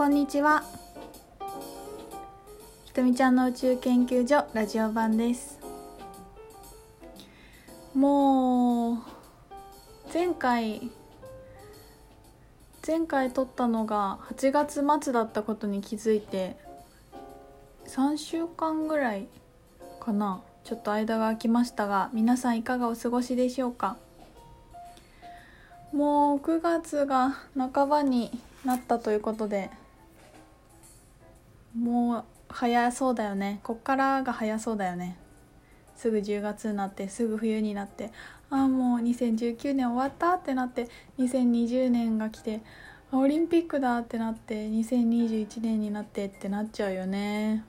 こんにちは。ひとみちゃんの宇宙研究所ラジオ版です。もう前回前回撮ったのが8月末だったことに気づいて3週間ぐらいかな。ちょっと間が空きましたが皆さんいかがお過ごしでしょうか。もう9月が半ばになったということでもう早そうだよね。こっからが早そうだよね。すぐ10月になってすぐ冬になって。ああもう2019年終わったってなって2020年が来てオリンピックだってなって2021年になってってなっちゃうよね。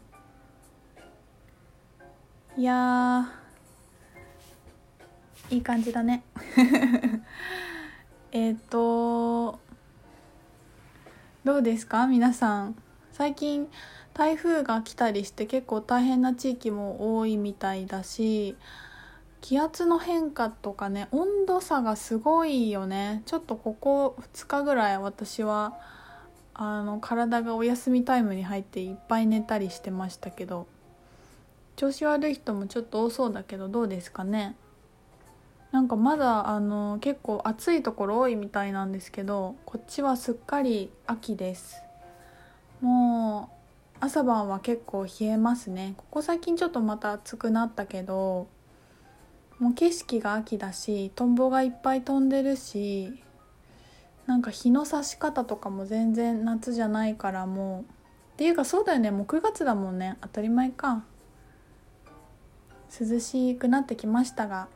いやいい感じだね。えっとどうですか？皆さん。最近台風が来たりして結構大変な地域も多いみたいだし気圧の変化とかね温度差がすごいよね。ちょっとここ2日ぐらい私はあの体がお休みタイムに入っていっぱい寝たりしてましたけど調子悪い人もちょっと多そうだけどどうですかね？なんかまだあの結構暑いところ多いみたいなんですけどこっちはすっかり秋です。もう朝晩は結構冷えますね。ここ最近ちょっとまた暑くなったけどもう景色が秋だしトンボがいっぱい飛んでるしなんか日の差し方とかも全然夏じゃないからもうっていうかそうだよね。もう9月だもんね。当たり前か。涼しくなってきましたが。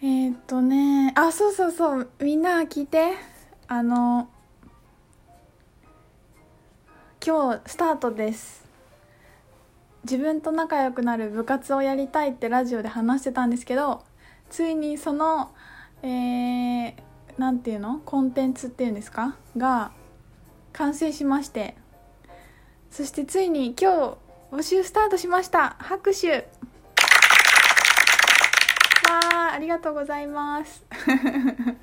えー、っとねあそうそうそう。みんな聞いて。あの今日スタートです。自分と仲良くなる部活をやりたいってラジオで話してたんですけどついにそのえー、なんていうの？コンテンツっていうんですか？が完成しまして。そしてついに今日募集スタートしました。拍手。わあありがとうございます。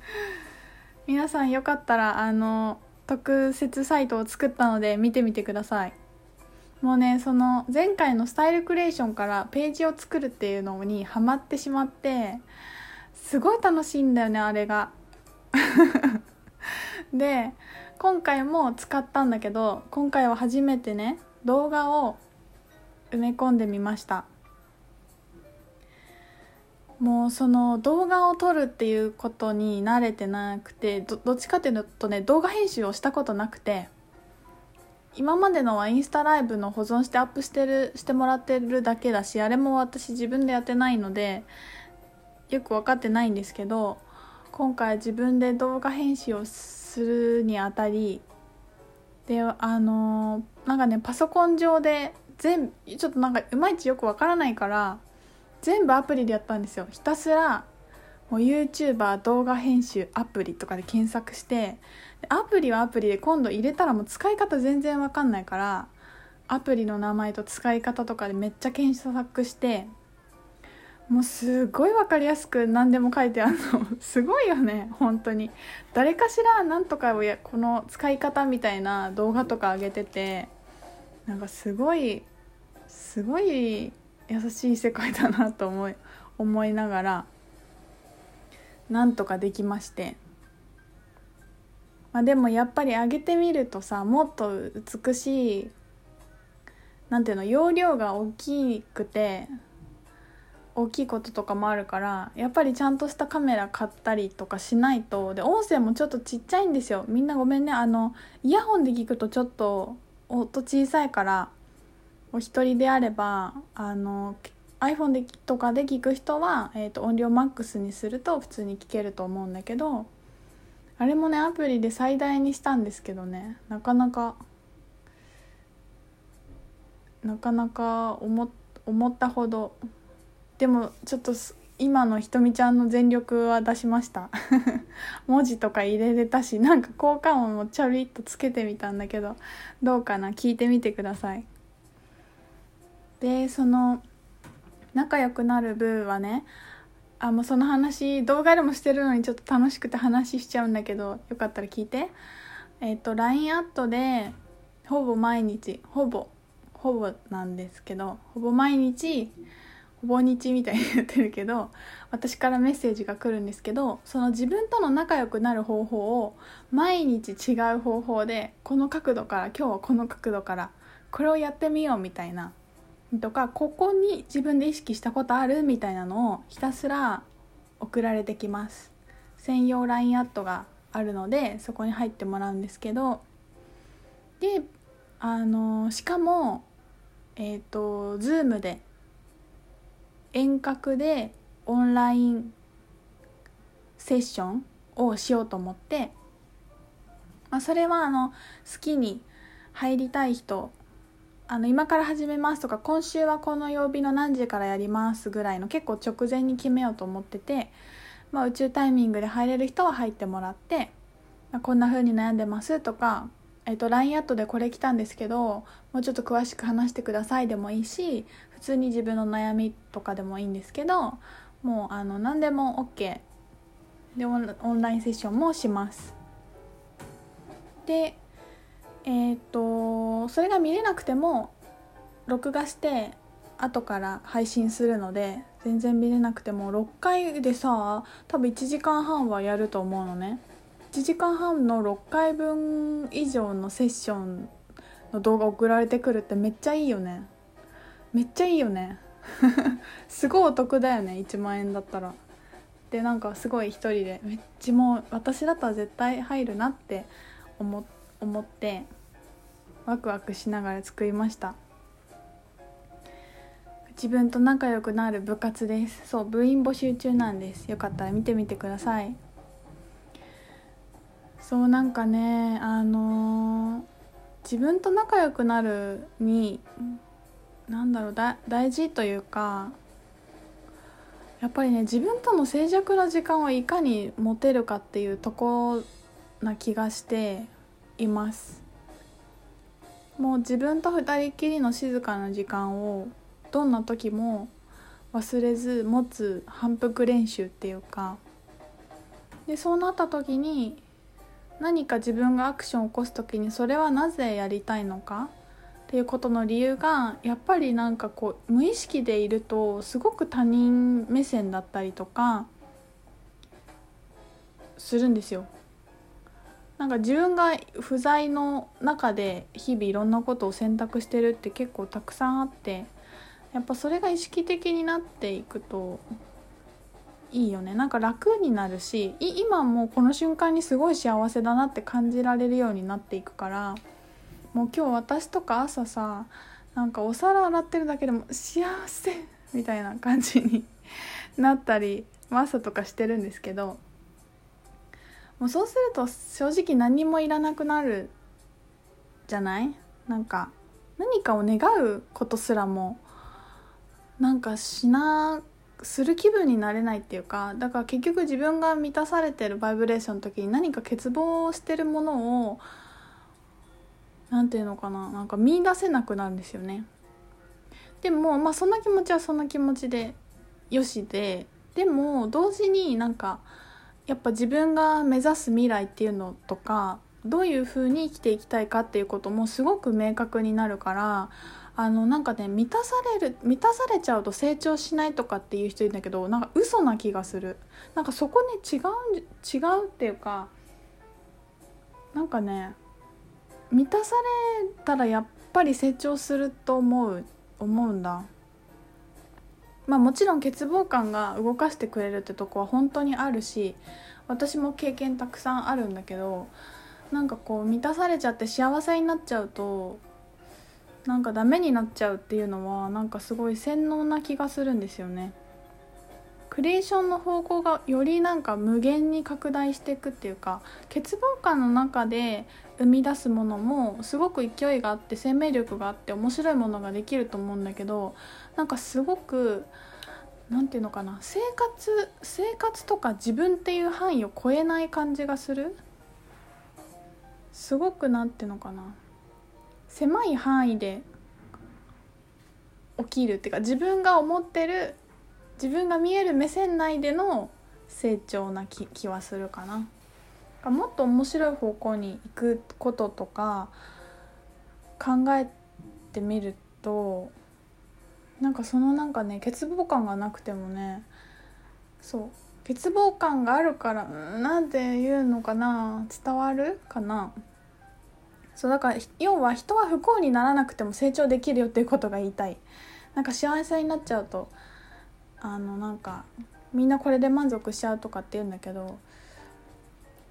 皆さんよかったらあの特設サイトを作ったので見てみてください。もうねその前回のスタイルクリエーションからページを作るっていうのにハマってしまってすごい楽しいんだよねあれが。で今回も使ったんだけど今回は初めてね動画を埋め込んでみました。もうその動画を撮るっていうことに慣れてなくてどっちかっていうとね動画編集をしたことなくて今までのはインスタライブの保存してアップしてるしてもらってるだけだしあれも私自分でやってないのでよく分かってないんですけど今回自分で動画編集をするにあたりであのなんかねパソコン上で全ちょっとなんかいまいちよくわからないから全部アプリでやったんですよ。ひたすらもう YouTuber 動画編集アプリとかで検索してアプリはアプリで今度入れたらもう使い方全然わかんないからアプリの名前と使い方とかでめっちゃ検索してもうすごい分かりやすく何でも書いてあるの。すごいよね本当に。誰かしら何とかをやこの使い方みたいな動画とか上げててなんかすごいすごい優しい世界だなと思い思いながらなんとかできまして、まあ、でもやっぱり上げてみるとさもっと美しいなんていうの容量が大きくて大きいこととかもあるからやっぱりちゃんとしたカメラ買ったりとかしないと。で音声もちょっとちっちゃいんですよ。みんなごめんね。あのイヤホンで聞くとちょっと音小さいからお一人であればあの iPhone でとかで聞く人は、えーと、音量マックスにすると普通に聞けると思うんだけどあれもねアプリで最大にしたんですけどねなかなかなかなか思思ったほど。でもちょっと今のひとみちゃんの全力は出しました。文字とか入れれたしなんか効果音もちょびっとつけてみたんだけどどうかな？聞いてみてください。でその仲良くなる部はねあもうその話動画でもしてるのにちょっと楽しくて話しちゃうんだけどよかったら聞いて。えっ、と LINE アットでほぼ毎日ほぼほぼなんですけどほぼ毎日ほぼ日みたいに言ってるけど私からメッセージが来るんですけどその自分との仲良くなる方法を毎日違う方法でこの角度から今日はこの角度からこれをやってみようみたいなとかここに自分で意識したことあるみたいなのをひたすら送られてきます。専用 LINE アットがあるのでそこに入ってもらうんですけど。であのしかもえっ、ー、と Zoom で遠隔でオンラインセッションをしようと思って、まあ、それはあの好きに入りたい人あの今から始めますとか今週はこの曜日の何時からやりますぐらいの結構直前に決めようと思ってて、まあ、宇宙タイミングで入れる人は入ってもらって、まあ、こんな風に悩んでますとか、えっと LINE アットでこれ来たんですけどもうちょっと詳しく話してくださいでもいいし普通に自分の悩みとかでもいいんですけどもうあの何でも OK でオンラインセッションもします。でえっ、とそれが見れなくても録画して後から配信するので全然見れなくても6回でさ多分1時間半はやると思うのね。1時間半の6回分以上のセッションの動画送られてくるってめっちゃいいよね。めっちゃいいよね。すごいお得だよね1万円だったら。でなんかすごい一人でめっちゃもう私だったら絶対入るなって思って思ってワクワクしながら作りました。自分と仲良くなる部活です。そう部員募集中なんです。よかったら見てみてください。そうなんかねあのー、自分と仲良くなるになんだろうだ大事というかやっぱりね自分との静寂な時間をいかに持てるかっていうとこな気がしています。もう自分と二人きりの静かな時間をどんな時も忘れず持つ反復練習っていうかでそうなった時に何か自分がアクションを起こす時にそれはなぜやりたいのかっていうことの理由がやっぱりなんかこう無意識でいるとすごく他人目線だったりとかするんですよ。なんか自分が不在の中で日々いろんなことを選択してるって結構たくさんあってやっぱそれが意識的になっていくといいよね。なんか楽になるし今もこの瞬間にすごい幸せだなって感じられるようになっていくからもう今日私とか朝さなんかお皿洗ってるだけでも幸せみたいな感じになったり朝とかしてるんですけどもうそうすると正直何もいらなくなるじゃない？なんか何かを願うことすらもなんかしなする気分になれないっていうかだから結局自分が満たされてるバイブレーションの時に何か欠乏してるものを何て言うのかななんか見出せなくなるんですよね。でもまあそんな気持ちはそんな気持ちでよしででも同時になんかやっぱ自分が目指す未来っていうのとかどういう風に生きていきたいかっていうこともすごく明確になるからあのなんかね満たされる満たされちゃうと成長しないとかっていう人いるんだけどなんか嘘な気がする。なんかそこね違う違うっていうかなんかね満たされたらやっぱり成長すると思う思うんだ。まあもちろん欠乏感が動かしてくれるってとこは本当にあるし私も経験たくさんあるんだけどなんかこう満たされちゃって幸せになっちゃうとなんかダメになっちゃうっていうのはなんかすごい洗脳な気がするんですよね。クリエーションの方向がよりなんか無限に拡大していくっていうか欠乏感の中で生み出すものもすごく勢いがあって生命力があって面白いものができると思うんだけどなんかすごく何て言うのかな生活生活とか自分っていう範囲を超えない感じがする。すごく何て言うのかな狭い範囲で起きるっていうか自分が思ってる自分が見える目線内での成長な気気はするかな。もっと面白い方向に行くこととか考えてみるとなんかそのなんかね欠乏感がなくてもねそう欠乏感があるからなんて言うのかな伝わるかな。そうだから要は人は不幸にならなくても成長できるよっていうことが言いたい。なんか幸せになっちゃうとあのなんかみんなこれで満足しちゃうとかって言うんだけど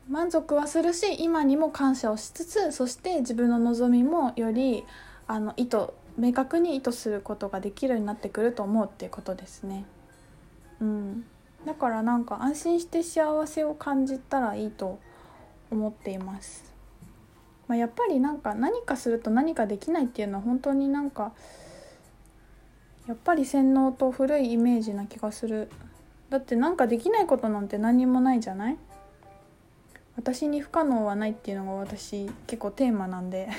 満足はするし今にも感謝をしつつそして自分の望みもよりあの意図明確に意図することができるようになってくると思うっていうことですね。うん、だからなんか安心して幸せを感じたらいいと思っています。まあ、やっぱりなんか何かすると何かできないっていうのは本当になんかやっぱり洗脳と古いイメージな気がする。だってなんかできないことなんて何にもないじゃない？私に不可能はないっていうのが私結構テーマなんで。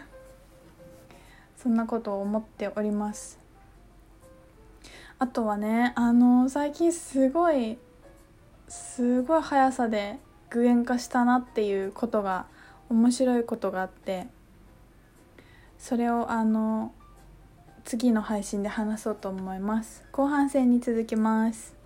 そんなことを思っております。あとはねあの最近すごいすごい速さで具現化したなっていうことが面白いことがあって。それをあの次の配信で話そうと思います。後半戦に続きます。